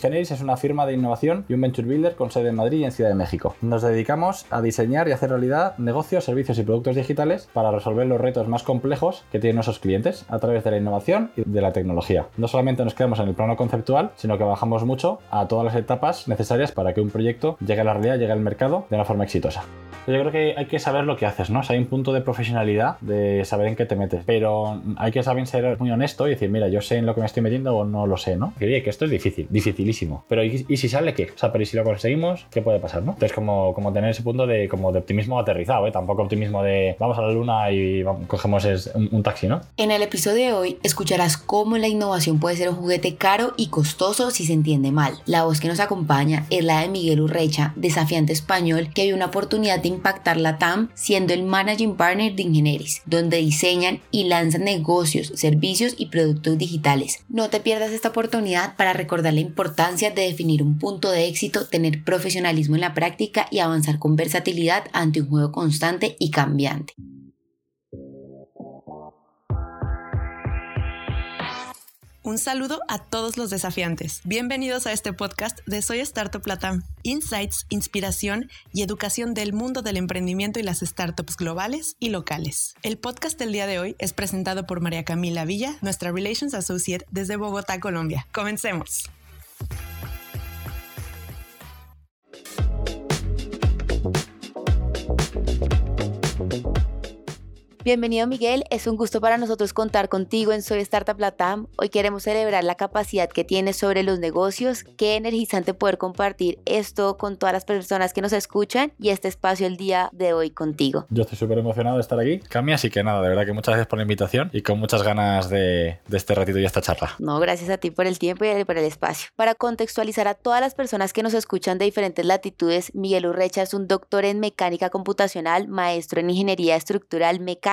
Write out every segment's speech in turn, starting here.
Ingenieris es una firma de innovación y un venture builder con sede en Madrid y en Ciudad de México. Nos dedicamos a diseñar y hacer realidad negocios, servicios y productos digitales para resolver los retos más complejos que tienen nuestros clientes a través de la innovación y de la tecnología. No solamente nos quedamos en el plano conceptual, sino que bajamos mucho a todas las etapas necesarias para que un proyecto llegue a la realidad, llegue al mercado de una forma exitosa. Yo creo que hay que saber lo que haces, ¿no? hay un punto de profesionalidad de saber en qué te metes, pero hay que saber ser muy honesto y decir, mira, yo sé en lo que me estoy metiendo o no lo sé, ¿no? Que, que esto es difícil, dificilísimo. Pero ¿y, si sale qué? O sea, pero ¿y si lo conseguimos? ¿Qué puede pasar, no? Entonces, como, como tener ese punto de, como de optimismo aterrizado, ¿eh? Tampoco optimismo de vamos a la luna y cogemos un, un taxi, ¿no? En el episodio de hoy escucharás cómo la innovación puede ser un juguete caro y costoso si se entiende mal. La voz que nos acompaña es la de Miguel Urrecha, desafiante español, que hay una oportunidad de impactar la TAM siendo el managing partner de Ingenieris, donde diseñan y lanzan negocios, servicios y productos digitales. No te pierdas esta oportunidad para recordar la importancia de definir un punto de éxito, tener profesionalismo en la práctica y avanzar con versatilidad ante un juego constante y cambiante. Un saludo a todos los desafiantes. Bienvenidos a este podcast de Soy Startup Latam. Insights, inspiración y educación del mundo del emprendimiento y las startups globales y locales. El podcast del día de hoy es presentado por María Camila Villa, nuestra Relations Associate desde Bogotá, Colombia. Comencemos. Thank you. Bienvenido Miguel, es un gusto para nosotros contar contigo en Soy Startup Latam. Hoy queremos celebrar la capacidad que tienes sobre los negocios. Qué energizante poder compartir esto con todas las personas que nos escuchan y este espacio el día de hoy contigo. Yo estoy súper emocionado de estar aquí. Cami, así que nada, de verdad que muchas gracias por la invitación y con muchas ganas de, de este ratito y esta charla. No, gracias a ti por el tiempo y por el espacio. Para contextualizar a todas las personas que nos escuchan de diferentes latitudes, Miguel Urrecha es un doctor en mecánica computacional, maestro en ingeniería estructural mecánica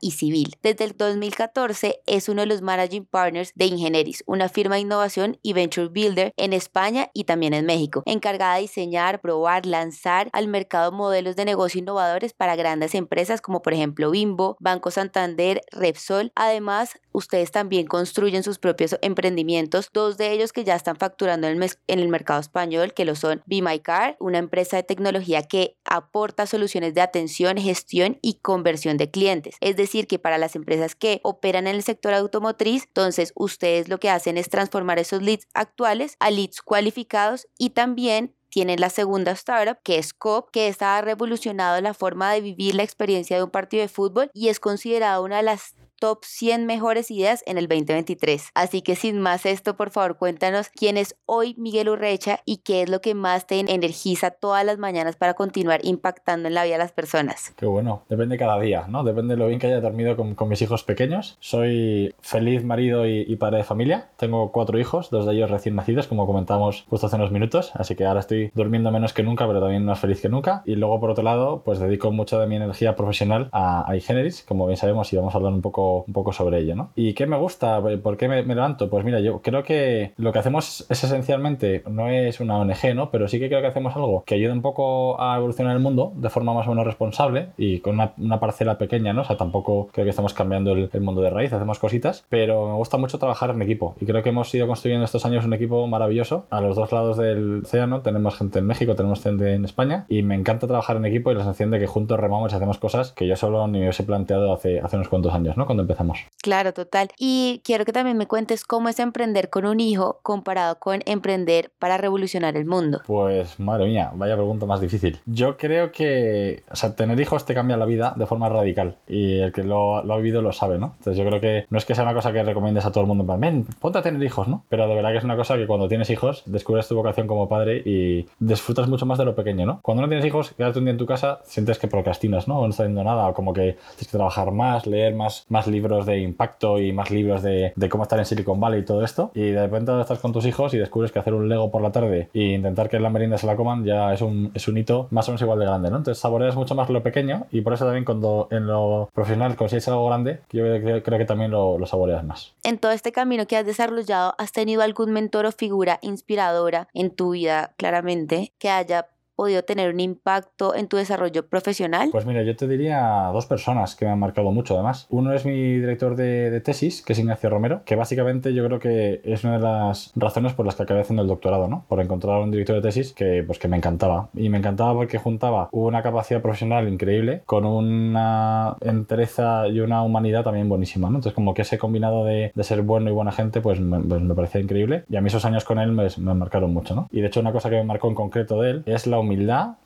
y civil. Desde el 2014 es uno de los managing partners de Ingenieris, una firma de innovación y venture builder en España y también en México, encargada de diseñar, probar, lanzar al mercado modelos de negocio innovadores para grandes empresas como por ejemplo Bimbo, Banco Santander, Repsol. Además, ustedes también construyen sus propios emprendimientos, dos de ellos que ya están facturando en el, en el mercado español, que lo son Be My Car, una empresa de tecnología que aporta soluciones de atención, gestión y conversión de clientes es decir, que para las empresas que operan en el sector automotriz, entonces ustedes lo que hacen es transformar esos leads actuales a leads cualificados y también tienen la segunda startup, que es COP, que está ha revolucionado la forma de vivir la experiencia de un partido de fútbol y es considerada una de las top 100 mejores ideas en el 2023. Así que sin más esto, por favor, cuéntanos quién es hoy Miguel Urrecha y qué es lo que más te energiza todas las mañanas para continuar impactando en la vida de las personas. Qué bueno, depende cada día, ¿no? Depende de lo bien que haya dormido con, mis hijos pequeños. Soy feliz marido y, padre de familia. Tengo cuatro hijos, dos de ellos recién nacidos, como comentamos justo hace unos minutos. Así que ahora estoy durmiendo menos que nunca, pero también más feliz que nunca. Y luego, por otro lado, pues dedico mucho de mi energía profesional a, a iGeneris, como bien sabemos, y vamos a hablar un poco un poco sobre ello, ¿no? ¿Y qué me gusta? ¿Por qué me, levanto? Pues mira, yo creo que lo que hacemos es esencialmente, no es una ONG, ¿no? Pero sí que creo que hacemos algo que ayude un poco a evolucionar el mundo de forma más o menos responsable y con una, parcela pequeña, ¿no? O sea, tampoco creo que estamos cambiando el, mundo de raíz, hacemos cositas, pero me gusta mucho trabajar en equipo y creo que hemos ido construyendo estos años un equipo maravilloso. A los dos lados del océano tenemos gente en México, tenemos gente en España y me encanta trabajar en equipo y la sensación de que juntos remamos y hacemos cosas que yo solo ni me hubiese planteado hace, hace unos cuantos años, ¿no? Cuando empezamos. Claro, total. Y quiero que también me cuentes cómo es emprender con un hijo comparado con emprender para revolucionar el mundo. Pues madre mía, vaya pregunta más difícil. Yo creo que, o sea, tener hijos te cambia la vida de forma radical y el que lo, lo ha vivido lo sabe, ¿no? Entonces yo creo que no es que sea una cosa que recomiendes a todo el mundo, ven, ponte a tener hijos, ¿no? Pero de verdad que es una cosa que cuando tienes hijos descubres tu vocación como padre y disfrutas mucho más de lo pequeño, ¿no? Cuando no tienes hijos, quedarte un día en tu casa, sientes que procrastinas, ¿no? O no estás haciendo nada, o como que tienes que trabajar más, leer más, más libros de impacto y más libros de, cómo estar en Silicon Valley y todo esto. Y de repente estás con tus hijos y descubres que hacer un Lego por la tarde e intentar que la merienda se la coman ya es un, es un hito más o menos igual de grande, ¿no? Entonces saboreas mucho más lo pequeño y por eso también cuando en lo profesional consigues algo grande, yo creo, creo que también lo, lo saboreas más. En todo este camino que has desarrollado, ¿has tenido algún mentor o figura inspiradora en tu vida, claramente, que haya podido tener un impacto en tu desarrollo profesional? Pues mira, yo te diría dos personas que me han marcado mucho además. Uno es mi director de, tesis, que es Ignacio Romero, que básicamente yo creo que es una de las razones por las que acabé haciendo el doctorado, ¿no? Por encontrar un director de tesis que, pues, que me encantaba. Y me encantaba porque juntaba una capacidad profesional increíble con una entereza y una humanidad también buenísima, ¿no? Entonces como que ese combinado de, ser bueno y buena gente, pues me, pues me parecía increíble. Y a mí esos años con él me, me marcaron mucho, ¿no? Y de hecho una cosa que me marcó en concreto de él es la humildad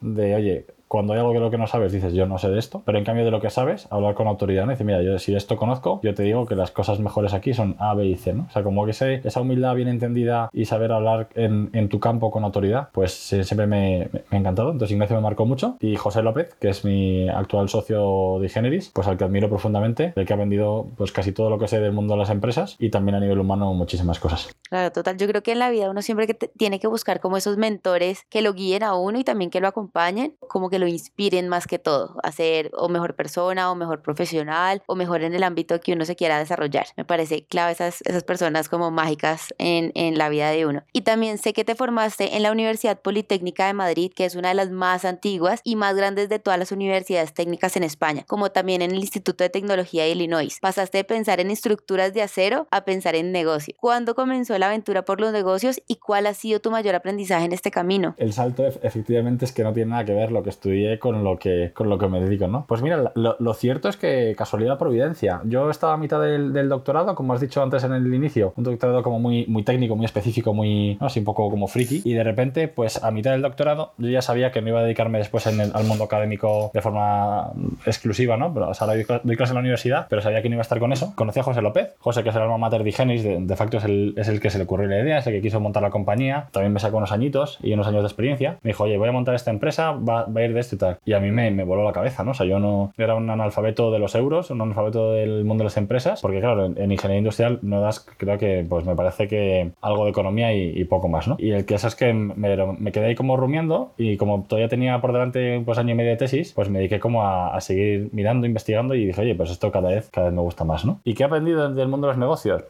de, oye, cuando hay algo de lo que no sabes, dices, yo no sé de esto, pero en cambio de lo que sabes, hablar con autoridad, ¿no? Dice, mira, yo si esto conozco, yo te digo que las cosas mejores aquí son A, B y C, ¿no? O sea, como que esa humildad bien entendida y saber hablar en, en tu campo con autoridad, pues siempre me, me, ha encantado. Entonces Ignacio me marcó mucho y José López, que es mi actual socio de Generis, pues al que admiro profundamente, del que ha vendido pues casi todo lo que sé del mundo de las empresas y también a nivel humano muchísimas cosas. Claro, total. Yo creo que en la vida uno siempre que tiene que buscar como esos mentores que lo guíen a uno y también que lo acompañen, como que lo inspiren más que todo a ser o mejor persona o mejor profesional o mejor en el ámbito que uno se quiera desarrollar. Me parece clave esas, esas personas como mágicas en, en la vida de uno. Y también sé que te formaste en la Universidad Politécnica de Madrid, que es una de las más antiguas y más grandes de todas las universidades técnicas en España, como también en el Instituto de Tecnología de Illinois. Pasaste de pensar en estructuras de acero a pensar en negocio. ¿Cuándo comenzó la aventura por los negocios y cuál ha sido tu mayor aprendizaje en este camino? El salto efectivamente es que no tiene nada que ver lo que estudié con lo que, con lo que me dedico, ¿no? Pues mira, lo, cierto es que casualidad providencia. Yo estaba a mitad del, doctorado, como has dicho antes en el inicio, un doctorado como muy, muy técnico, muy específico, muy, así un poco como friki, y de repente, pues a mitad del doctorado, yo ya sabía que no iba a dedicarme después al mundo académico de forma exclusiva, ¿no? Pero, o sea, doy, clase en la universidad, pero sabía que no iba a estar con eso. Conocí a José López, José que es el alma mater de Genis, de, facto es el, es el que se le ocurrió la idea, es el que quiso montar la compañía, también me sacó unos añitos y unos años de experiencia. Me dijo, oye, voy a montar esta empresa, va a ir de esto y tal. Y a mí me, me, voló la cabeza, ¿no? O sea, yo no era un analfabeto de los euros, un analfabeto del mundo de las empresas, porque claro, en, ingeniería industrial no das, creo que, pues me parece que algo de economía y, poco más, ¿no? Y el que es que me, me, quedé ahí como rumiando y como todavía tenía por delante pues año y medio de tesis, pues me dediqué como a, seguir mirando, investigando y dije, oye, pues esto cada vez, cada vez me gusta más, ¿no? ¿Y qué he aprendido del mundo de los negocios?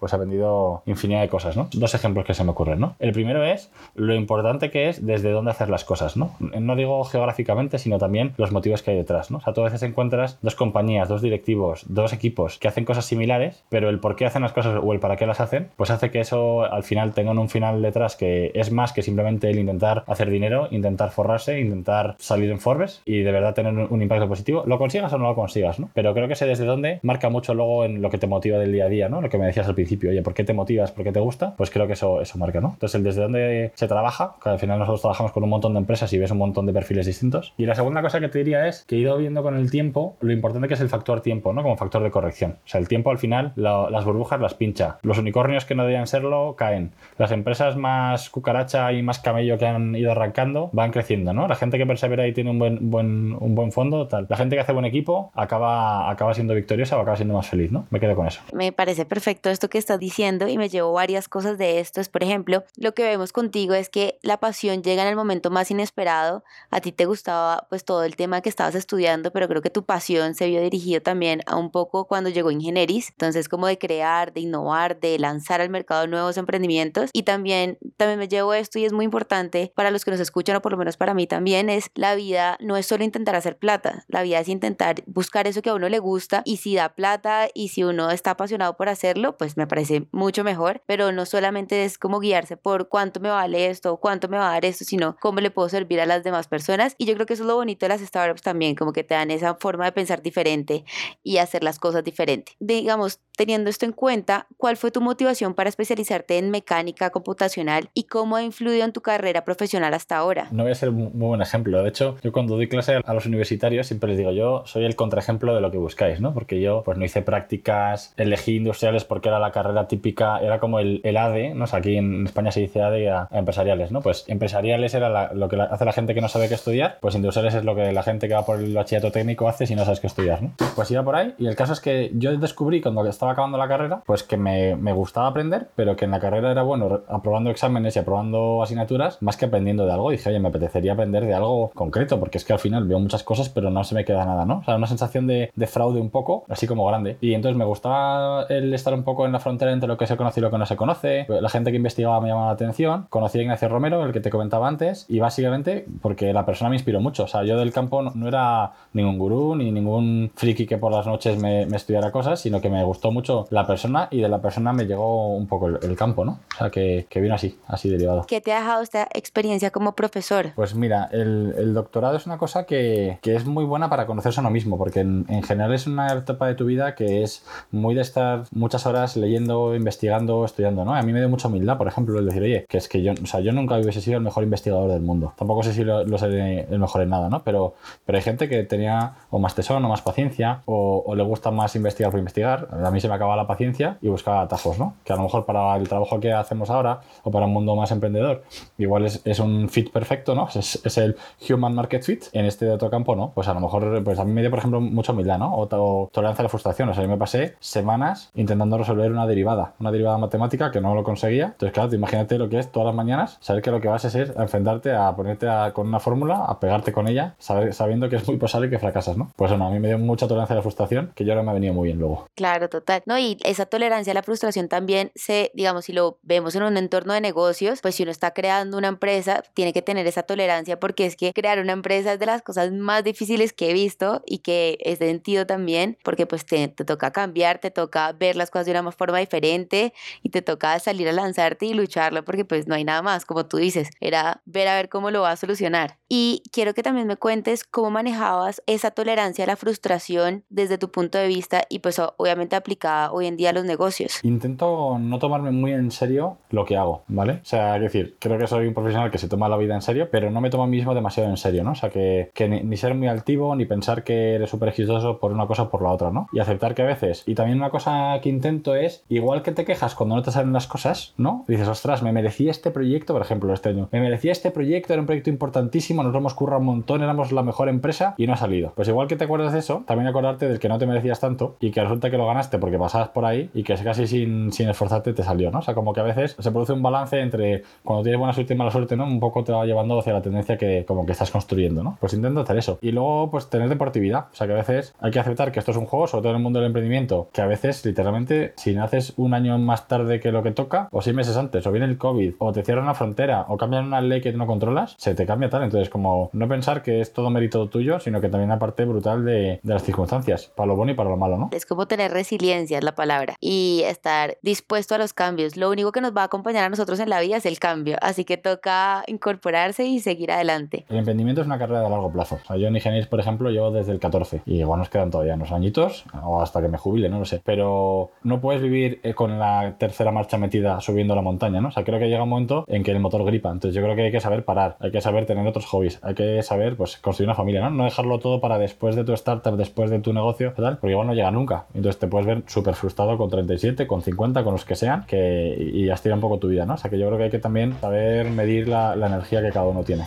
Pues ha vendido infinidad de cosas, ¿no? Dos ejemplos que se me ocurren, ¿no? El primero es lo importante que es desde dónde hacer las cosas, ¿no? No digo geográficamente, sino también los motivos que hay detrás, ¿no? O sea, tú a veces encuentras dos compañías, dos directivos, dos equipos que hacen cosas similares, pero el por qué hacen las cosas o el para qué las hacen, pues hace que eso al final tenga un final detrás que es más que simplemente el intentar hacer dinero, intentar forrarse, intentar salir en Forbes y de verdad tener un impacto positivo, lo consigas o no lo consigas, ¿no? Pero creo que ese desde dónde marca mucho luego en lo que te motiva del día a día, ¿no? Lo que me decías al principio oye, ¿por qué te motivas? ¿Por qué te gusta? Pues creo que eso, eso marca, ¿no? Entonces, el desde dónde se trabaja, que al final nosotros trabajamos con un montón de empresas y ves un montón de perfiles distintos. Y la segunda cosa que te diría es que he ido viendo con el tiempo lo importante que es el factor tiempo, ¿no? Como factor de corrección. O sea, el tiempo al final, las burbujas las pincha. Los unicornios que no debían serlo caen. Las empresas más cucaracha y más camello que han ido arrancando van creciendo, ¿no? La gente que persevera y tiene un buen, buen, un buen fondo, tal. La gente que hace buen equipo acaba, acaba siendo victoriosa o acaba siendo más feliz, ¿no? Me quedo con eso. Me parece perfecto esto que estás diciendo y me llevo varias cosas de esto. Es, por ejemplo, lo que vemos contigo es que la pasión llega en el momento más inesperado. A ti te gustaba pues todo el tema que estabas estudiando, pero creo que tu pasión se vio dirigido también a un poco cuando llegó Ingenieris. Entonces, como de crear, de innovar, de lanzar al mercado nuevos emprendimientos. Y también, también me llevo esto y es muy importante para los que nos escuchan, o por lo menos para mí también, es la vida no es solo intentar hacer plata. La vida es intentar buscar eso que a uno le gusta y si da plata y si uno está apasionado por hacerlo, pues me parece mucho mejor, pero no solamente es como guiarse por cuánto me vale esto, cuánto me va a dar esto, sino cómo le puedo servir a las demás personas. Y yo creo que eso es lo bonito de las startups también, como que te dan esa forma de pensar diferente y hacer las cosas diferente. Digamos, teniendo esto en cuenta, ¿cuál fue tu motivación para especializarte en mecánica computacional y cómo ha influido en tu carrera profesional hasta ahora? No voy a ser muy buen ejemplo. De hecho, yo cuando doy clase a los universitarios siempre les digo, yo soy el contraejemplo de lo que buscáis, ¿no? Porque yo pues no hice prácticas, elegí industriales porque era la carrera típica, era como el, el ADE, ¿no? aquí en España se dice ADE a, empresariales, ¿no? Pues empresariales era lo que hace la gente que no sabe qué estudiar, pues industriales es lo que la gente que va por el bachillerato técnico hace si no sabes qué estudiar, ¿no? Pues iba por ahí y el caso es que yo descubrí cuando estaba acabando la carrera, pues que me, me gustaba aprender, pero que en la carrera era bueno aprobando exámenes y aprobando asignaturas más que aprendiendo de algo. dije, oye, me apetecería aprender de algo concreto, porque es que al final veo muchas cosas, pero no se me queda nada, ¿no? O sea, una sensación de, de fraude un poco, así como grande. Y entonces me gustaba el estar un poco en la frontera entre lo que se conoce y lo que no se conoce. La gente que investigaba me llamaba la atención. Conocí a Ignacio Romero, el que te comentaba antes, y básicamente porque la persona me inspiró mucho. O sea, yo del campo no, era ningún gurú ni ningún friki que por las noches me, estudiara cosas, sino que me gustó mucho la persona y de la persona me llegó un poco el, campo, ¿no? O sea, que, que, vino así, así derivado. ¿Qué te ha dejado esta experiencia como profesor? Pues mira, el, el doctorado es una cosa que, que, es muy buena para conocerse a uno mismo, porque en, en general es una etapa de tu vida que es muy de estar muchas horas leyendo, investigando, estudiando, ¿no? A mí me dio mucha humildad, por ejemplo, el decir, oye, que es que yo, o sea, yo nunca hubiese sido el mejor investigador del mundo. Tampoco sé si lo, lo seré el mejor en nada, ¿no? Pero, pero hay gente que tenía o más tesón o más paciencia o, o, le gusta más investigar por investigar. A mí se me acaba la paciencia y buscaba atajos, ¿no? Que a lo mejor para el trabajo que hacemos ahora o para un mundo más emprendedor, igual es, es un fit perfecto, ¿no? Es, es, el human market fit. En este otro campo, ¿no? Pues a lo mejor, pues a mí me dio, por ejemplo, mucha humildad, ¿no? O, o tolerancia a la frustración. O sea, yo me pasé semanas intentando resolver una derivada, una derivada matemática que no lo conseguía. Entonces, claro, imagínate lo que es todas las mañanas, saber que lo que vas a es enfrentarte a ponerte con una fórmula, a pegarte con ella, saber, sabiendo que es muy posible que fracasas, ¿no? Pues bueno, a mí me dio mucha tolerancia a la frustración, que yo ahora me ha venido muy bien luego. Claro, total. No, y esa tolerancia a la frustración también se, digamos, si lo vemos en un entorno de negocios, pues si uno está creando una empresa, tiene que tener esa tolerancia porque es que crear una empresa es de las cosas más difíciles que he visto y que es de sentido también, porque pues te, te toca cambiar, te toca ver las cosas de una forma diferente y te toca salir a lanzarte y lucharlo porque pues no hay nada más, como tú dices, era ver a ver cómo lo va a solucionar. Y quiero que también me cuentes cómo manejabas esa tolerancia a la frustración desde tu punto de vista y pues obviamente aplicada hoy en día a los negocios. Intento no tomarme muy en serio lo que hago, ¿vale? O sea, es decir, creo que soy un profesional que se toma la vida en serio, pero no me tomo a mí mismo demasiado en serio, ¿no? O sea, que, que ni, ni, ser muy altivo, ni pensar que eres súper exitoso por una cosa o por la otra, ¿no? Y aceptar que a veces, y también una cosa que intento es, igual que te quejas cuando no te salen las cosas, ¿no? dices, ostras, me merecía este proyecto, por ejemplo, este año, me merecía este proyecto, era un proyecto importantísimo, nos lo hemos currado un montón, éramos la mejor empresa y no ha salido. Pues igual que te acuerdas de eso, también acordarte del que no te merecías tanto y que resulta que lo ganaste porque pasabas por ahí y que casi sin, sin esforzarte te salió, ¿no? O sea, como que a veces se produce un balance entre cuando tienes buena suerte y mala suerte, ¿no? Un poco te va llevando hacia la tendencia que como que estás construyendo, ¿no? Pues intento hacer eso. Y luego, pues tener deportividad. O sea, que a veces hay que aceptar que esto es un juego, sobre todo en el mundo del emprendimiento, que a veces, literalmente, si naces un año más tarde que lo que toca, o seis meses antes, o viene el COVID, o te cierran una frontera, o cambian una ley que no controlas, se te cambia tal. Entonces, como no pensar que es todo mérito tuyo, sino que también una parte brutal de, de las circunstancias, para lo bueno y para lo malo, ¿no? Es como tener resiliencia, es la palabra, y estar dispuesto a los cambios. Lo único que nos va a acompañar a nosotros en la vida es el cambio, así que toca incorporarse y seguir adelante. El emprendimiento es una carrera de largo plazo. O sea, yo en Ingeniería, por ejemplo, llevo desde el 14 y igual nos quedan todavía unos añitos o hasta que me jubile, no lo sé. Pero no puedes vivir eh, con la tercera marcha metida subiendo la montaña, ¿no? O sea, creo que llega un momento en que el motor gripa. Entonces yo creo que hay que saber parar, hay que saber tener otros hobbies, hay que saber, pues, construir una familia, ¿no? No dejarlo todo para después de tu startup, después de tu negocio, tal, porque igual no llega nunca. Entonces te puedes ver súper frustrado con 37, con 50, con los que sean, que y estira un poco tu vida, ¿no? O sea, que yo creo que hay que también saber medir la energía que cada uno tiene.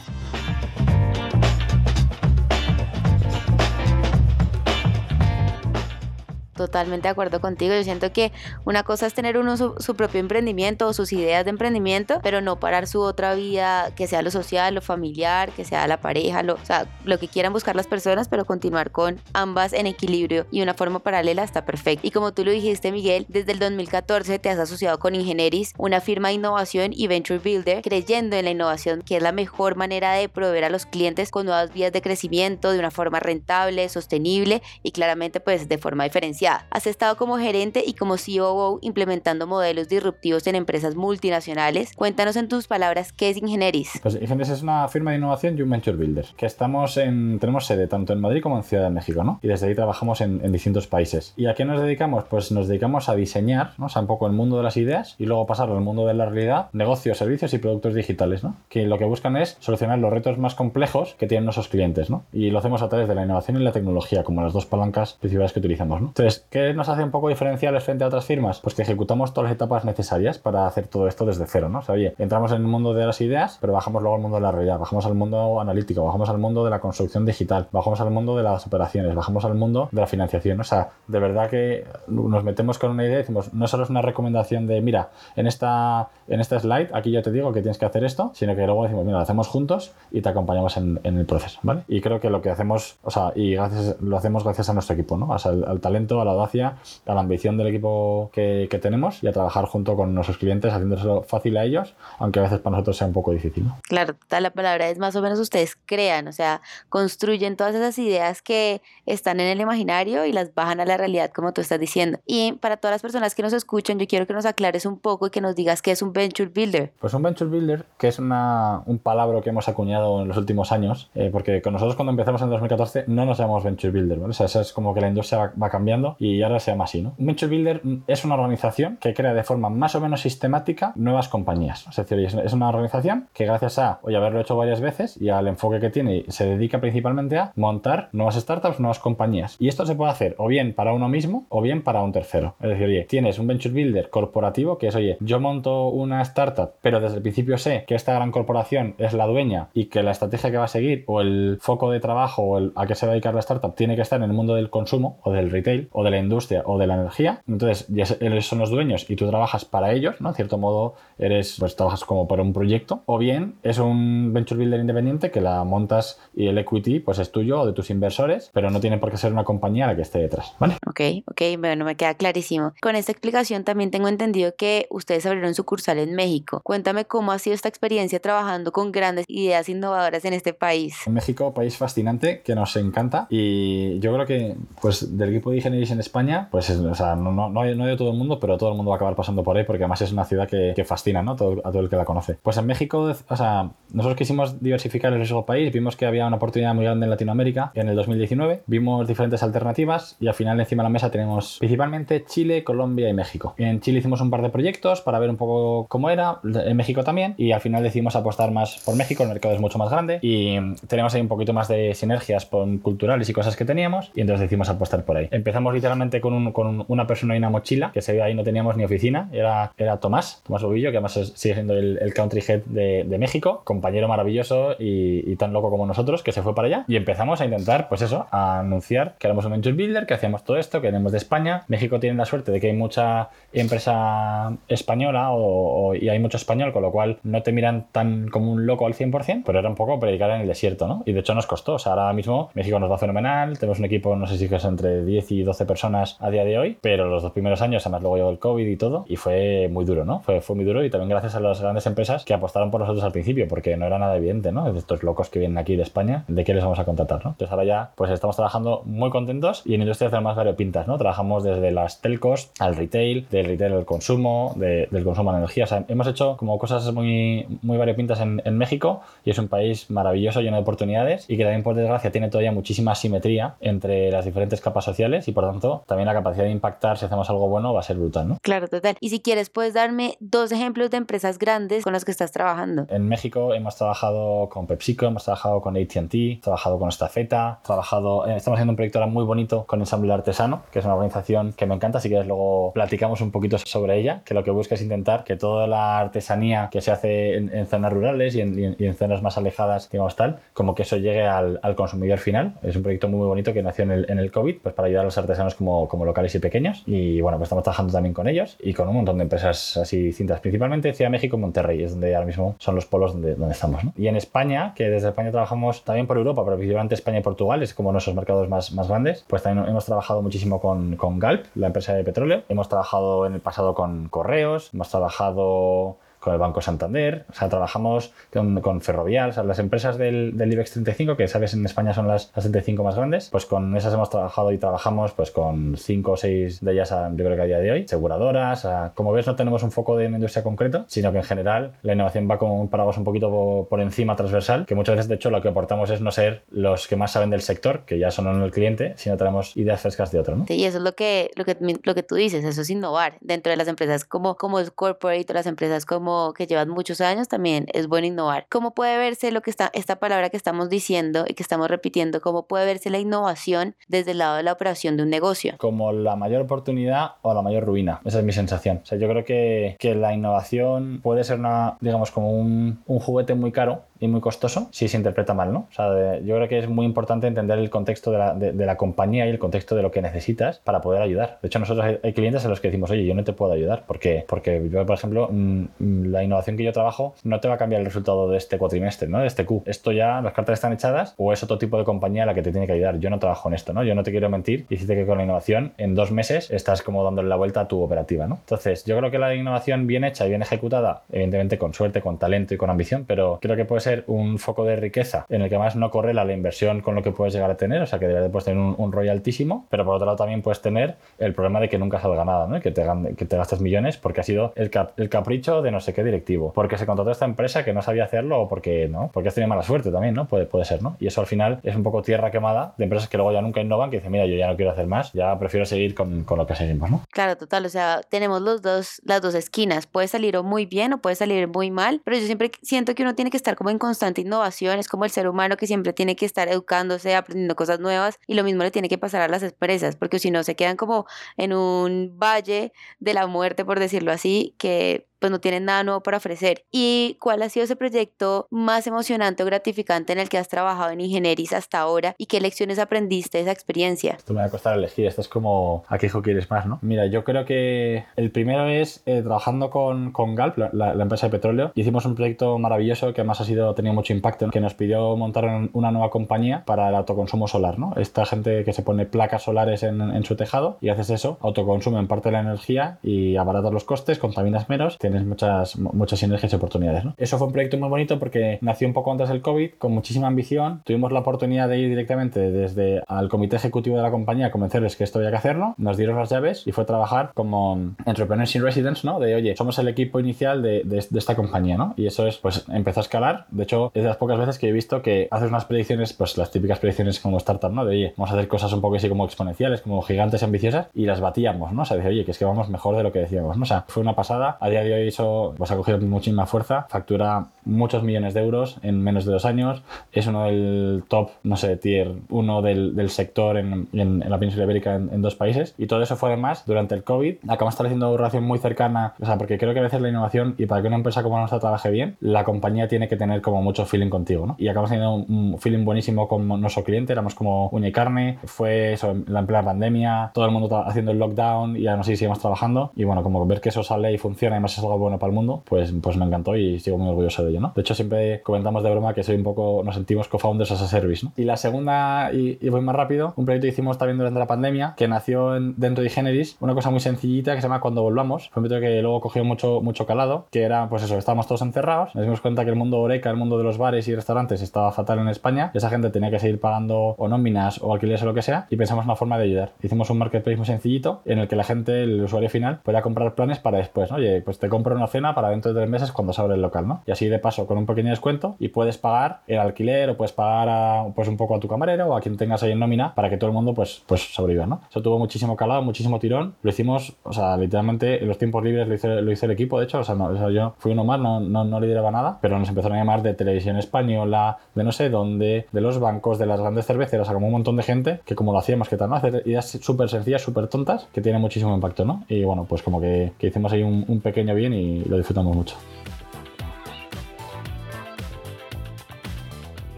Totalmente de acuerdo contigo. Yo siento que una cosa es tener uno su, su, propio emprendimiento o sus ideas de emprendimiento, pero no parar su otra vida, que sea lo social, lo familiar, que sea la pareja, lo, o sea, lo que quieran buscar las personas, pero continuar con ambas en equilibrio y una forma paralela está perfecto. Y como tú lo dijiste, Miguel, desde el 2014 te has asociado con Ingenieris, una firma de innovación y venture builder, creyendo en la innovación, que es la mejor manera de proveer a los clientes con nuevas vías de crecimiento de una forma rentable, sostenible y claramente pues de forma diferenciada. Has estado como gerente y como COO implementando modelos disruptivos en empresas multinacionales. Cuéntanos en tus palabras qué es Ingenieris. Pues Ingenieris es una firma de innovación y un venture builder que tenemos sede tanto en Madrid como en Ciudad de México, ¿no? Y desde ahí trabajamos en, distintos países. ¿Y a qué nos dedicamos? Pues nos dedicamos a diseñar, ¿no? O sea, un poco el mundo de las ideas y luego pasarlo al mundo de la realidad, negocios, servicios y productos digitales, ¿no? Que lo que buscan es solucionar los retos más complejos que tienen nuestros clientes, ¿no? Y lo hacemos a través de la innovación y la tecnología, como las dos palancas principales que utilizamos, ¿no? Entonces, ¿qué nos hace un poco diferenciales frente a otras firmas? Pues que ejecutamos todas las etapas necesarias para hacer todo esto desde cero, ¿no? O sea, oye, entramos en el mundo de las ideas, pero bajamos luego al mundo de la realidad, bajamos al mundo analítico, bajamos al mundo de la construcción digital, bajamos al mundo de las operaciones, bajamos al mundo de la financiación. O sea, de verdad que nos metemos con una idea y decimos, no solo es una recomendación de, mira, en esta, en esta slide, aquí yo te digo que tienes que hacer esto, sino que luego decimos, mira, lo hacemos juntos y te acompañamos en, el proceso, ¿vale? Y creo que lo que hacemos, o sea, y gracias, lo hacemos gracias a nuestro equipo, ¿no? O al, al talento a la audacia, a la ambición del equipo que, que tenemos y a trabajar junto con nuestros clientes, haciéndoselo fácil a ellos, aunque a veces para nosotros sea un poco difícil. ¿no? Claro, la palabra es más o menos ustedes crean, o sea, construyen todas esas ideas que están en el imaginario y las bajan a la realidad, como tú estás diciendo. Y para todas las personas que nos escuchan, yo quiero que nos aclares un poco y que nos digas qué es un Venture Builder. Pues un Venture Builder, que es una, un palabra que hemos acuñado en los últimos años, eh, porque con nosotros cuando empezamos en 2014 no nos llamamos Venture Builder, ¿vale? O sea, eso es como que la industria va, va cambiando y ahora se llama así, ¿no? Venture Builder es una organización que crea de forma más o menos sistemática nuevas compañías. Es decir, es una organización que gracias a hoy haberlo hecho varias veces y al enfoque que tiene, se dedica principalmente a montar nuevas startups, nuevas compañías. Y esto se puede hacer o bien para uno mismo o bien para un tercero. Es decir, oye, tienes un venture builder corporativo que es, oye, yo monto una startup, pero desde el principio sé que esta gran corporación es la dueña y que la estrategia que va a seguir o el foco de trabajo o el, a qué se va a dedicar la startup tiene que estar en el mundo del consumo o del retail o de la industria o de la energía. Entonces, ya son los dueños y tú trabajas para ellos, ¿no? En cierto modo, eres, pues trabajas como para un proyecto. O bien es un venture builder independiente que la montas y el equity pues es tuyo o de tus inversores, pero no tiene por qué ser una compañía la que esté detrás, ¿vale? Ok, ok, bueno, me queda clarísimo. Con esta explicación también tengo entendido que ustedes abrieron sucursal en México. Cuéntame cómo ha sido esta experiencia trabajando con grandes ideas innovadoras en este país. En México, país fascinante que nos encanta y yo creo que pues del equipo de ingeniería en España, pues o no, no, no, hay, todo el mundo, pero todo el mundo va a acabar pasando por ahí porque además es una ciudad que, que fascina ¿no? a todo el que la conoce. Pues en México, o sea, nosotros quisimos diversificar el riesgo país, vimos que había una oportunidad muy grande en Latinoamérica en el 2019, vimos diferentes alternativas y al final encima de la mesa tenemos principalmente Chile, Colombia y México. En Chile hicimos un par de proyectos para ver un poco cómo era, en México también, y al final decidimos apostar más por México, el mercado es mucho más grande y tenemos ahí un poquito más de sinergias culturales y cosas que teníamos y entonces decidimos apostar por ahí. Empezamos literalmente con, un, con una persona y una mochila, que se ve ahí no teníamos ni oficina, era, era Tomás, Tomás Bobillo, que además sigue siendo el, country head de, México, compañero maravilloso y, tan loco como nosotros, que se fue para allá y empezamos a intentar, pues eso, a anunciar que éramos un venture builder, que hacíamos todo esto, que venimos de España. México tiene la suerte de que hay mucha empresa española o, y hay mucho español, con lo cual no te miran tan como un loco al 100%, pero era un poco predicar en el desierto, ¿no? Y de hecho nos costó, o sea, ahora mismo México nos va fenomenal, tenemos un equipo, no sé si es entre 10 y 12 personas a día de hoy, pero los dos primeros años, además luego llegó el COVID y todo, y fue muy duro, ¿no? Fue, fue muy duro y también gracias a las grandes empresas que apostaron por nosotros al principio, porque no era nada evidente, ¿no? De estos locos que vienen aquí de España, ¿de qué les vamos a contratar, ¿no? Entonces ahora ya, pues estamos trabajando muy contentos y en industrias de más variopintas, ¿no? Trabajamos desde las telcos al retail, del retail al consumo, de, del consumo de energía, o sea, hemos hecho como cosas muy, muy variopintas en, en, México y es un país maravilloso, lleno de oportunidades y que también, por desgracia, tiene todavía muchísima simetría entre las diferentes capas sociales y, por tanto, también la capacidad de impactar si hacemos algo bueno va a ser brutal, ¿no? Claro, total. Y si quieres, puedes darme dos ejemplos de empresas grandes con las que estás trabajando. En México hemos trabajado con PepsiCo, hemos trabajado con AT&T, trabajado con Estafeta, trabajado, eh, estamos haciendo un proyecto ahora muy bonito con Ensamble Artesano, que es una organización que me encanta, así que luego platicamos un poquito sobre ella, que lo que busca es intentar que toda la artesanía que se hace en, en zonas rurales y en, y en, zonas más alejadas, digamos tal, como que eso llegue al, al, consumidor final. Es un proyecto muy, muy bonito que nació en el, en el COVID, pues para ayudar a los artesanos como, como locales y pequeños. Y bueno, pues estamos trabajando también con ellos y con un montón de empresas así distintas, principalmente Ciudad de México y Monterrey, es donde ahora mismo son los polos donde, donde estamos. Y en España, que desde España trabajamos también por Europa, pero principalmente España y Portugal, es como nuestros mercados más, más grandes, pues también hemos trabajado muchísimo con, con Galp, la empresa de petróleo. Hemos trabajado en el pasado con Correos, hemos trabajado con el Banco Santander, o sea, trabajamos con, con Ferrovial, o sea, las empresas del, del, IBEX 35, que sabes en España son las, las 35 más grandes, pues con esas hemos trabajado y trabajamos pues con 5 o 6 de ellas, a, yo creo que a día de hoy, aseguradoras, a, como ves no tenemos un foco de industria concreto, sino que en general la innovación va con un paraguas un poquito por, encima transversal, que muchas veces de hecho lo que aportamos es no ser los que más saben del sector, que ya son el cliente, sino tenemos ideas frescas de otro, ¿no? Sí, y eso es lo que, lo que, lo que tú dices, eso es innovar dentro de las empresas como, como el corporate, las empresas como que llevan muchos años, también es bueno innovar. ¿Cómo puede verse lo que está, esta palabra que estamos diciendo y que estamos repitiendo, cómo puede verse la innovación desde el lado de la operación de un negocio? Como la mayor oportunidad o la mayor ruina. Esa es mi sensación. O sea, yo creo que, que la innovación puede ser una, digamos, como un, un juguete muy caro y muy costoso si se interpreta mal, ¿no? O sea, yo creo que es muy importante entender el contexto de la, de, la, compañía y el contexto de lo que necesitas para poder ayudar. De hecho, nosotros hay, clientes a los que decimos, oye, yo no te puedo ayudar. ¿Por qué? Porque yo, por ejemplo, mm, la innovación que yo trabajo no te va a cambiar el resultado de este cuatrimestre, ¿no? De este Q. Esto ya, las cartas están echadas o es otro tipo de compañía a la que te tiene que ayudar. Yo no trabajo en esto, ¿no? Yo no te quiero mentir y que con la innovación en dos meses estás como dándole la vuelta a tu operativa, ¿no? Entonces, yo creo que la innovación bien hecha y bien ejecutada, evidentemente con suerte, con talento y con ambición, pero creo que puede ser un foco de riqueza en el que más no correla la inversión con lo que puedes llegar a tener, o sea que deberías puedes tener un, un altísimo, pero por otro lado también puedes tener el problema de que nunca salga nada, ¿no? Que te, que te gastes millones porque ha sido el, el capricho de no sé qué directivo, porque se contrató esta empresa que no sabía hacerlo o porque no, porque has tenido mala suerte también, ¿no? Puede, puede ser, ¿no? Y eso al final es un poco tierra quemada de empresas que luego ya nunca innovan, que dicen, mira, yo ya no quiero hacer más, ya prefiero seguir con, con lo que seguimos, ¿no? Claro, total, o sea, tenemos los dos, las dos esquinas, puede salir muy bien o puede salir muy mal, pero yo siempre siento que uno tiene que estar como en constante innovación, es como el ser humano que siempre tiene que estar educándose, aprendiendo cosas nuevas y lo mismo le tiene que pasar a las empresas, porque si no se quedan como en un valle de la muerte, por decirlo así, que pues no tienen nada nuevo para ofrecer. ¿Y cuál ha sido ese proyecto más emocionante o gratificante en el que has trabajado en Ingenieris hasta ahora y qué lecciones aprendiste de esa experiencia? Esto me va a costar elegir, esto es como a qué hijo quieres más, ¿no? Mira, yo creo que el primero es eh, trabajando con, con Galp, la, empresa de petróleo, hicimos un proyecto maravilloso que además ha sido, tenido mucho impacto, que nos pidió montar una nueva compañía para el autoconsumo solar, ¿no? Esta gente que se pone placas solares en, en su tejado y haces eso, autoconsumen parte de la energía y abaratas los costes, contaminas menos, tienes muchas, muchas sinergias y oportunidades. ¿no? Eso fue un proyecto muy bonito porque nació un poco antes del COVID, con muchísima ambición. Tuvimos la oportunidad de ir directamente desde al comité ejecutivo de la compañía a convencerles que esto había que hacerlo. Nos dieron las llaves y fue trabajar como Entrepreneurs in Residence, ¿no? De, oye, somos el equipo inicial de, de, esta compañía, ¿no? Y eso es, pues, empezó a escalar. De hecho, es de las pocas veces que he visto que haces unas predicciones, pues, las típicas predicciones como startup, ¿no? De, oye, vamos a hacer cosas un poco así como exponenciales, como gigantes ambiciosas, y las batíamos, ¿no? O sea, de, oye, que es que vamos mejor de lo que decíamos, ¿no? O sea, fue una pasada. A día de hoy eso pues ha cogido muchísima fuerza, factura muchos millones de euros en menos de dos años, es uno del top, no sé, tier uno del, del sector en, en, la península ibérica en, dos países. Y todo eso fue además durante el COVID, acabamos estableciendo una relación muy cercana, o sea, porque creo que a veces la innovación y para que una empresa como nuestra trabaje bien, la compañía tiene que tener como mucho feeling contigo, ¿no? Y acabamos teniendo un feeling buenísimo con nuestro cliente, éramos como uña y carne, fue eso, la plena pandemia, todo el mundo haciendo el lockdown y sé si seguimos trabajando. Y bueno, como ver que eso sale y funciona y además es algo bueno para el mundo, pues, pues me encantó y sigo muy orgulloso de ello, ¿no? De hecho, siempre comentamos de broma que soy un poco, nos sentimos co-founders as a service, ¿no? Y la segunda, y, voy más rápido, un proyecto que hicimos también durante la pandemia, que nació dentro de Generis, una cosa muy sencillita que se llama Cuando Volvamos. Fue un proyecto que luego cogió mucho, mucho calado, que era, pues eso, estábamos todos encerrados, nos dimos cuenta que el mundo Oreca, el mundo de los bares y restaurantes estaba fatal en España, esa gente tenía que seguir pagando o nóminas o alquileres o lo que sea, y pensamos una forma de ayudar. Hicimos un marketplace muy sencillito en el que la gente, el usuario final, podía comprar planes para después, ¿no? Oye, pues te compro una cena para dentro de tres meses cuando se abre el local, ¿no? Y así de paso con un pequeño descuento y puedes pagar el alquiler o puedes pagar pues un poco a tu camarero o a quien tengas ahí en nómina para que todo el mundo pues, pues sobreviva, ¿no? Eso tuvo muchísimo calado, muchísimo tirón. Lo hicimos, o sea, literalmente en los tiempos libres lo hice el equipo, de hecho, o sea, no, yo fui uno más, no, no, no lideraba nada, pero nos empezaron a llamar de televisión española, de no sé dónde, de los bancos, de las grandes cerveceras, o sea, como un montón de gente que como lo hacíamos, que tal, ¿no? Hacer ideas súper sencillas, súper tontas, que tienen muchísimo impacto, ¿no? Y bueno, pues como que, hicimos ahí un, un pequeño y lo disfrutamos mucho.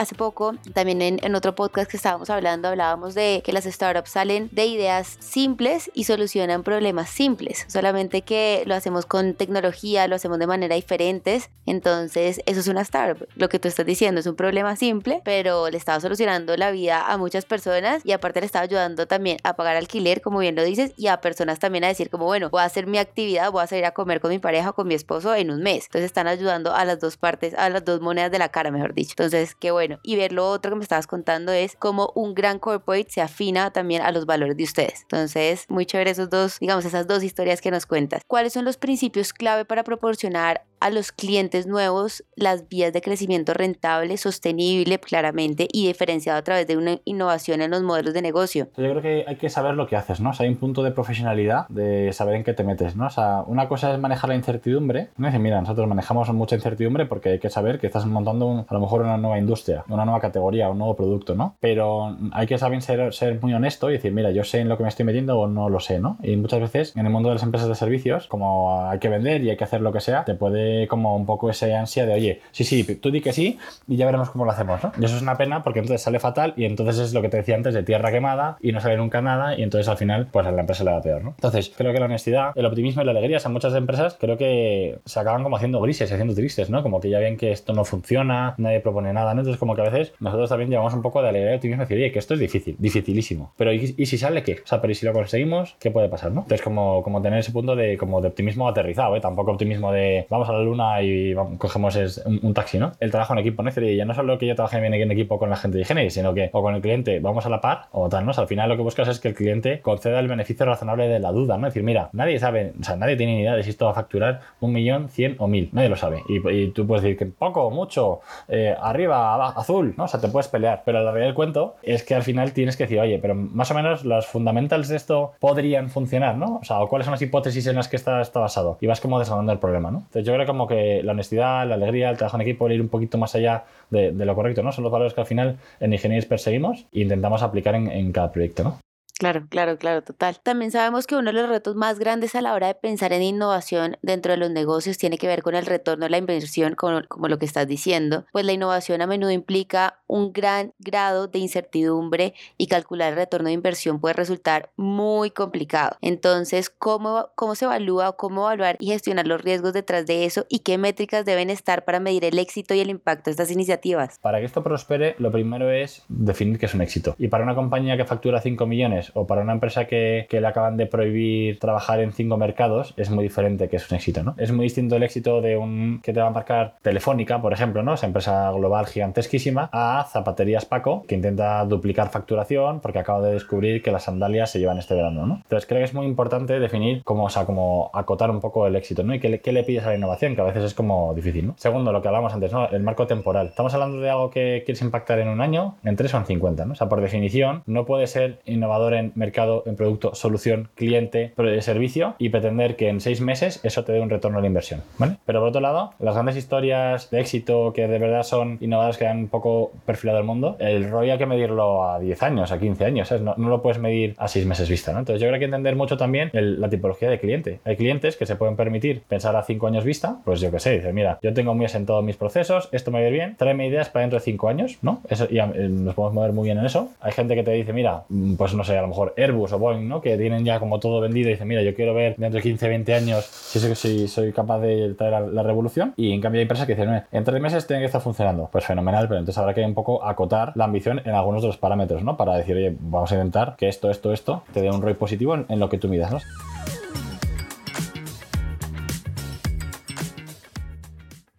Hace poco, también en, otro podcast que estábamos hablando, hablábamos de que las startups salen de ideas simples y solucionan problemas simples, solamente que lo hacemos con tecnología, lo hacemos de manera diferentes, entonces eso es una startup. Lo que tú estás diciendo es un problema simple, pero le estaba solucionando la vida a muchas personas y aparte le estaba ayudando también a pagar alquiler, como bien lo dices, y a personas también a decir como, bueno, voy a hacer mi actividad, voy a salir a comer con mi pareja o con mi esposo en un mes. Entonces están ayudando a las dos partes, a las dos monedas de la cara, mejor dicho. Entonces, qué bueno y ver lo otro que me estabas contando es cómo un gran corporate se afina también a los valores de ustedes. Entonces, muy chévere esos dos, digamos, esas dos historias que nos cuentas. ¿Cuáles son los principios clave para proporcionar a los clientes nuevos las vías de crecimiento rentable, sostenible claramente y diferenciado a través de una innovación en los modelos de negocio. Yo creo que hay que saber lo que haces, ¿no? O sea, hay un punto de profesionalidad, de saber en qué te metes, ¿no? O sea, una cosa es manejar la incertidumbre, ¿no? Dice, mira, nosotros manejamos mucha incertidumbre porque hay que saber que estás montando a lo mejor una nueva industria, una nueva categoría, un nuevo producto, ¿no? Pero hay que saber ser muy honesto y decir, mira, yo sé en lo que me estoy metiendo o no lo sé, ¿no? Y muchas veces en el mundo de las empresas de servicios, como hay que vender y hay que hacer lo que sea, te puede como un poco esa ansia de, oye, sí, sí, tú di que sí y ya veremos cómo lo hacemos, ¿no? Y eso es una pena porque entonces sale fatal y entonces es lo que te decía antes de tierra quemada y no sale nunca nada y entonces al final pues a la empresa le va peor, ¿no? Entonces creo que la honestidad, el optimismo y la alegría, o sea, muchas empresas creo que se acaban como haciendo grises, haciendo tristes, ¿no? Como que ya ven que esto no funciona, nadie propone nada, ¿no? Entonces como que a veces nosotros también llevamos un poco de alegría y optimismo y decir, oye, que esto es difícil, dificilísimo, pero ¿y, si sale qué? O sea, pero ¿y si lo conseguimos? ¿Qué puede pasar, no? Entonces como, como tener ese punto de, como de optimismo aterrizado, ¿eh? Tampoco optimismo de vamos a luna y cogemos un, taxi, ¿no? El trabajo en equipo, ¿no? Decir, ya no solo que yo trabaje bien en equipo con la gente de higiene, sino que o con el cliente vamos a la par o tal, ¿no? al final lo que buscas es que el cliente conceda el beneficio razonable de la duda, ¿no? Es decir, mira, nadie sabe, o sea, nadie tiene ni idea de si esto va a facturar un millón, cien o mil, nadie lo sabe. Y, tú puedes decir que poco, mucho, eh, arriba, azul, ¿no? O sea, te puedes pelear, pero la realidad del cuento es que al final tienes que decir, oye, pero más o menos los fundamentals de esto podrían funcionar, ¿no? O sea, cuáles son las hipótesis en las que está, está basado. Y vas como desarrollando el problema, ¿no? Entonces yo creo como que la honestidad, la alegría, el trabajo en equipo, ir un poquito más allá de, lo correcto, ¿no? Son los valores que al final en ingeniería perseguimos e intentamos aplicar en, en cada proyecto, ¿no? Claro, claro, claro, total. También sabemos que uno de los retos más grandes a la hora de pensar en innovación dentro de los negocios tiene que ver con el retorno de la inversión, como, como, lo que estás diciendo, pues la innovación a menudo implica un gran grado de incertidumbre y calcular el retorno de inversión puede resultar muy complicado. Entonces, ¿cómo, cómo se evalúa o cómo evaluar y gestionar los riesgos detrás de eso y qué métricas deben estar para medir el éxito y el impacto de estas iniciativas? Para que esto prospere, lo primero es definir qué es un éxito. Y para una compañía que factura 5 millones o para una empresa que, le acaban de prohibir trabajar en cinco mercados es muy diferente que es un éxito, ¿no? Es muy distinto el éxito de un que te va a marcar Telefónica, por ejemplo, ¿no? Esa empresa global gigantesquísima, a Zapaterías Paco, que intenta duplicar facturación porque acaba de descubrir que las sandalias se llevan este verano, ¿no? Entonces creo que es muy importante definir cómo, sea, como acotar un poco el éxito, ¿no? Y qué le, qué le pides a la innovación, que a veces es como difícil, ¿no? Segundo, lo que hablamos antes, ¿no? El marco temporal. Estamos hablando de algo que quieres impactar en un año, en tres o en 50, ¿no? O sea, por definición, no puede ser innovador en mercado, en producto, solución, cliente, servicio y pretender que en seis meses eso te dé un retorno a la inversión. Pero por otro lado, las grandes historias de éxito que de verdad son innovadoras que han un poco perfilado el mundo, el ROI hay que medirlo a 10 años, a 15 años, No, no, lo puedes medir a seis meses vista. Entonces yo creo que hay que entender mucho también la tipología de cliente. Hay clientes que se pueden permitir pensar a 5 años vista, pues yo qué sé, dice, mira, yo tengo muy asentado mis procesos, esto me va a ir bien, tráeme ideas para dentro de 5 años, ¿no? Eso, y eh, nos podemos mover muy bien en eso. Hay gente que te dice, mira, mm, pues no sé, a lo mejor Airbus o Boeing, ¿no? Que tienen ya como todo vendido y dicen, mira, yo quiero ver dentro de 15, 20 años si soy, capaz de traer la, revolución. Y en cambio hay empresas que dicen, en tres meses tiene que estar funcionando. Pues fenomenal, pero entonces habrá que un poco acotar la ambición en algunos de los parámetros, ¿no? Para decir, oye, vamos a intentar que esto, esto, esto te dé un ROI positivo en, en lo que tú midas, ¿no?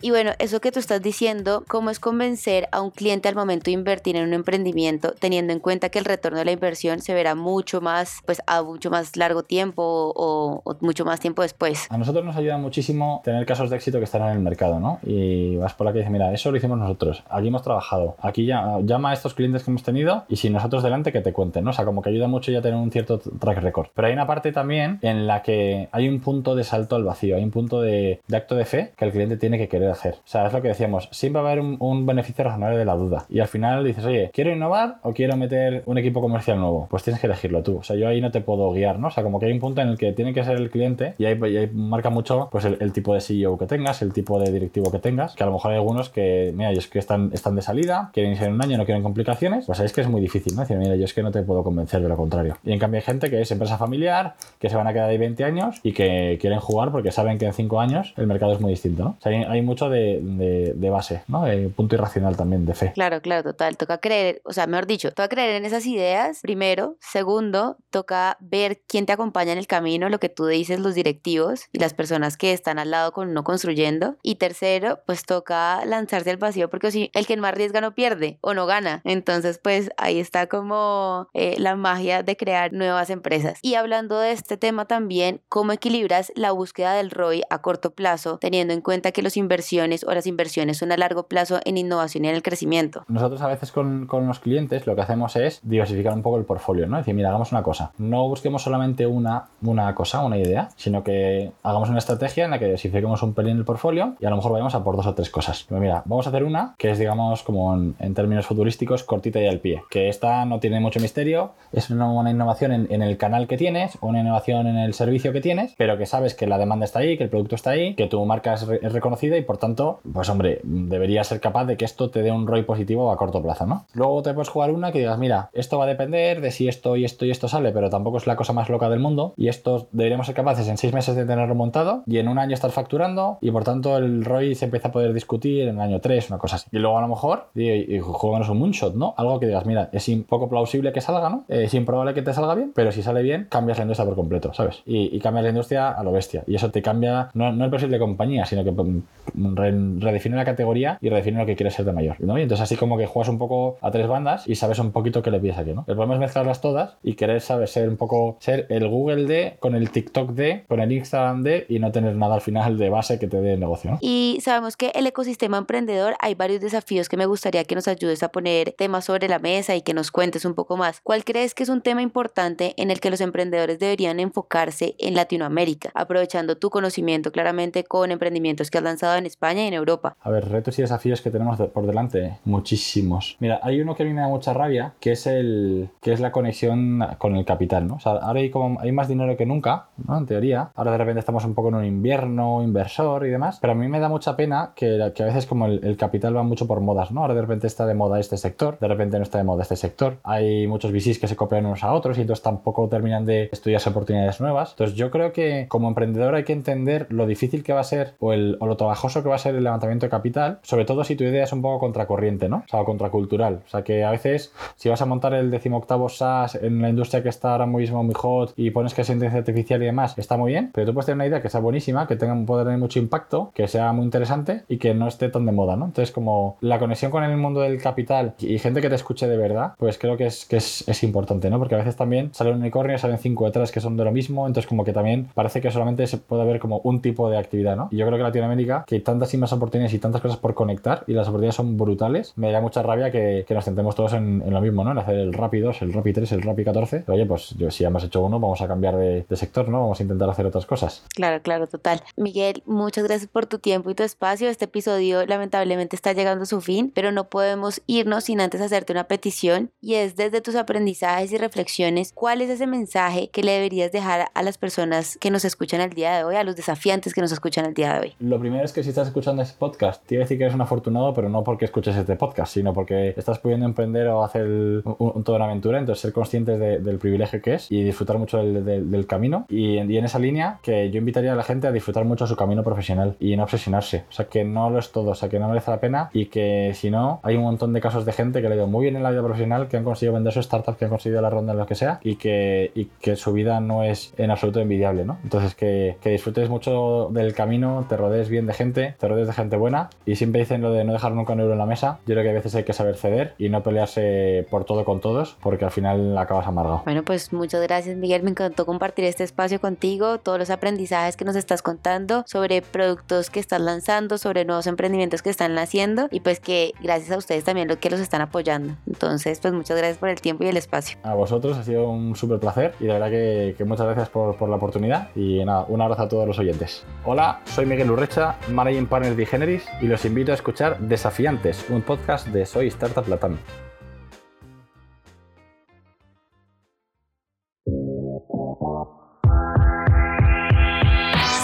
Y bueno, eso que tú estás diciendo, ¿cómo es convencer a un cliente al momento de invertir en un emprendimiento, teniendo en cuenta que el retorno de la inversión se verá mucho más, pues a mucho más largo tiempo o, mucho más tiempo después? A nosotros nos ayuda muchísimo tener casos de éxito que están en el mercado, ¿no? Y vas por la que dice, mira, eso lo hicimos nosotros, aquí hemos trabajado, aquí ya llama a estos clientes que hemos tenido y si nosotros delante que te cuenten, ¿no? O sea, como que ayuda mucho ya tener un cierto track record. Pero hay una parte también en la que hay un punto de salto al vacío, hay un punto de acto de fe que el cliente tiene que querer O sea, es lo que decíamos, siempre va a haber un, beneficio razonable de la duda. Y al final dices, oye, ¿quiero innovar o quiero meter un equipo comercial nuevo? Pues tienes que elegirlo tú. O sea, yo ahí no te puedo guiar, ¿no? O sea, como que hay un punto en el que tiene que ser el cliente y ahí, marca mucho pues el, tipo de CEO que tengas, el tipo de directivo que tengas, que a lo mejor hay algunos que, mira, ellos que están, están de salida, quieren iniciar un año, no quieren complicaciones, pues es que es muy difícil, ¿no? Decir, mira, yo es que no te puedo convencer de lo contrario. Y en cambio hay gente que es empresa familiar, que se van a quedar ahí 20 años y que quieren jugar porque saben que en 5 años el mercado es muy distinto, ¿no? O sea, hay, mucho de, de base ¿no? punto irracional también de fe. Claro, claro, total. Toca creer, o sea, mejor dicho, toca creer en esas ideas, primero. Segundo, toca ver quién te acompaña en el camino, lo que tú dices, los directivos y las personas que están al lado con uno construyendo. Y tercero, pues toca lanzarse al vacío, porque si el que más arriesga no pierde o no gana. Entonces, pues ahí está como eh, la magia de crear nuevas empresas. Y hablando de este tema también, ¿cómo equilibras la búsqueda del ROI a corto plazo, teniendo en cuenta que los inversores inversiones o las inversiones son a largo plazo en innovación y en el crecimiento? Nosotros a veces con, con los clientes lo que hacemos es diversificar un poco el portfolio, ¿no? Es decir, mira, hagamos una cosa. No busquemos solamente una, una cosa, una idea, sino que hagamos una estrategia en la que diversifiquemos un pelín el portfolio y a lo mejor vayamos a por dos o tres cosas. Pero mira, vamos a hacer una que es, digamos, como en, términos futurísticos, cortita y al pie. Que esta no tiene mucho misterio, es una, innovación en, el canal que tienes, una innovación en el servicio que tienes, pero que sabes que la demanda está ahí, que el producto está ahí, que tu marca es reconocida y por tanto, pues hombre, deberías ser capaz de que esto te dé un ROI positivo a corto plazo, ¿no? Luego te puedes jugar una que digas, mira, esto va a depender de si esto y esto y esto sale, pero tampoco es la cosa más loca del mundo y esto deberíamos ser capaces en seis meses de tenerlo montado y en un año estar facturando y por tanto el ROI se empieza a poder discutir en el año 3, una cosa así. Y luego a lo mejor, y, y un moonshot, ¿no? Algo que digas, mira, es poco plausible que salga, ¿no? Es improbable que te salga bien, pero si sale bien, cambias la industria por completo, ¿sabes? Y, cambias la industria a lo bestia. Y eso te cambia, no, no el perfil de compañía, sino que mm, redefine la categoría y redefine lo que quieres ser de mayor. Y entonces así como que juegas un poco a tres bandas y sabes un poquito qué le pides aquí, ¿no? El problema es mezclarlas todas y querer, ¿sabes? Ser un poco, ser el Google de, con el TikTok de, con el Instagram de y no tener nada al final de base que te dé negocio. Y sabemos que el ecosistema emprendedor hay varios desafíos que me gustaría que nos ayudes a poner temas sobre la mesa y que nos cuentes un poco más. ¿Cuál crees que es un tema importante en el que los emprendedores deberían enfocarse en Latinoamérica, aprovechando tu conocimiento claramente con emprendimientos que has lanzado en España y en Europa? A ver, retos y desafíos que tenemos por delante, muchísimos. Mira, hay uno que a mí me da mucha rabia, que es el que es la conexión con el capital, ¿no? O sea, ahora hay como hay más dinero que nunca, ¿no? En teoría. Ahora de repente estamos un poco en un invierno inversor y demás, pero a mí me da mucha pena que, que a veces como el, el capital va mucho por modas, ¿no? Ahora de repente está de moda este sector, de repente no está de moda este sector. Hay muchos VCs que se copian unos a otros y entonces tampoco terminan de estudiarse oportunidades nuevas. Entonces yo creo que como emprendedor hay que entender lo difícil que va a ser o, el, o lo trabajoso que va a ser el levantamiento de capital, sobre todo si tu idea es un poco contracorriente, ¿no? O sea, contracultural. O sea, que a veces si vas a montar el decimoctavo SaaS en la industria que está ahora mismo muy hot y pones que es inteligencia artificial y demás, está muy bien, pero tú puedes tener una idea que sea buenísima, que tenga, pueda tener mucho impacto, que sea muy interesante y que no esté tan de moda, ¿no? Entonces, como la conexión con el mundo del capital y gente que te escuche de verdad, pues creo que es, que es, es importante, ¿no? Porque a veces también salen unicornios, salen cinco detrás que son de lo mismo, entonces como que también parece que solamente se puede ver como un tipo de actividad, ¿no? Y yo creo que Latinoamérica, que hay tantas y más oportunidades y tantas cosas por conectar y las oportunidades son brutales, me da mucha rabia que, que nos centremos todos en, en lo mismo, ¿no? En hacer el Rappi 2, el Rappi 3, el Rappi 14. Pero oye, pues yo, si ya hemos hecho uno, vamos a cambiar de, de sector, ¿no? Vamos a intentar hacer otras cosas. Claro, claro, total. Miguel, muchas gracias por tu tiempo y tu espacio. Este episodio lamentablemente está llegando a su fin, pero no podemos irnos sin antes hacerte una petición y es desde tus aprendizajes y reflexiones, ¿cuál es ese mensaje que le deberías dejar a las personas que nos escuchan el día de hoy, a los desafiantes que nos escuchan el día de hoy? Lo primero es que si estás escuchando este podcast, te iba a decir que eres un afortunado, pero no porque escuches este podcast, sino porque estás pudiendo emprender o hacer el- un- un- toda una aventura, entonces ser conscientes de- del privilegio que es y disfrutar mucho del, del- del camino. Y en, y en esa línea, que yo invitaría a la gente a disfrutar mucho su camino profesional y no obsesionarse. O sea, que no lo es todo, o sea, que no merece la pena y que si no, hay un montón de casos de gente que le ha ido muy bien en la vida profesional, que han conseguido vender su startup, que han conseguido la ronda en lo que sea y que, y que su vida no es en absoluto envidiable, ¿no? Entonces, que, que disfrutes mucho del camino, te rodees bien de gente, te rodees de gente buena y siempre dicen lo de no dejar nunca un euro en la mesa. Yo creo que a veces hay que saber ceder y no pelearse por todo con todos porque al final acabas amargado. Bueno, pues muchas gracias Miguel, me encantó compartir este espacio contigo, todos los aprendizajes que nos estás contando sobre productos que estás lanzando, sobre nuevos emprendimientos que están haciendo y pues que gracias a ustedes también lo que los están apoyando. Entonces, pues muchas gracias por el tiempo y el espacio. A vosotros ha sido un súper placer y de verdad que, que muchas gracias por, por la oportunidad y nada, un abrazo a todos los oyentes. Hola, soy Miguel Urrecha, Managing Partner de Generis y los invito a escuchar Desafiantes, un podcast de Soy Startup Latam.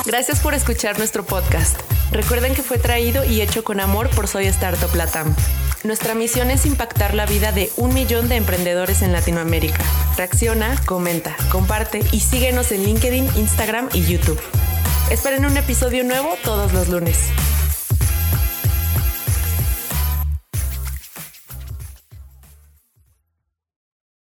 Gracias por escuchar nuestro podcast. Recuerden que fue traído y hecho con amor por Soy Startup Latam. Nuestra misión es impactar la vida de un millón de emprendedores en Latinoamérica. Reacciona, comenta, comparte y síguenos en LinkedIn, Instagram y YouTube. Esperen un episodio nuevo todos los lunes.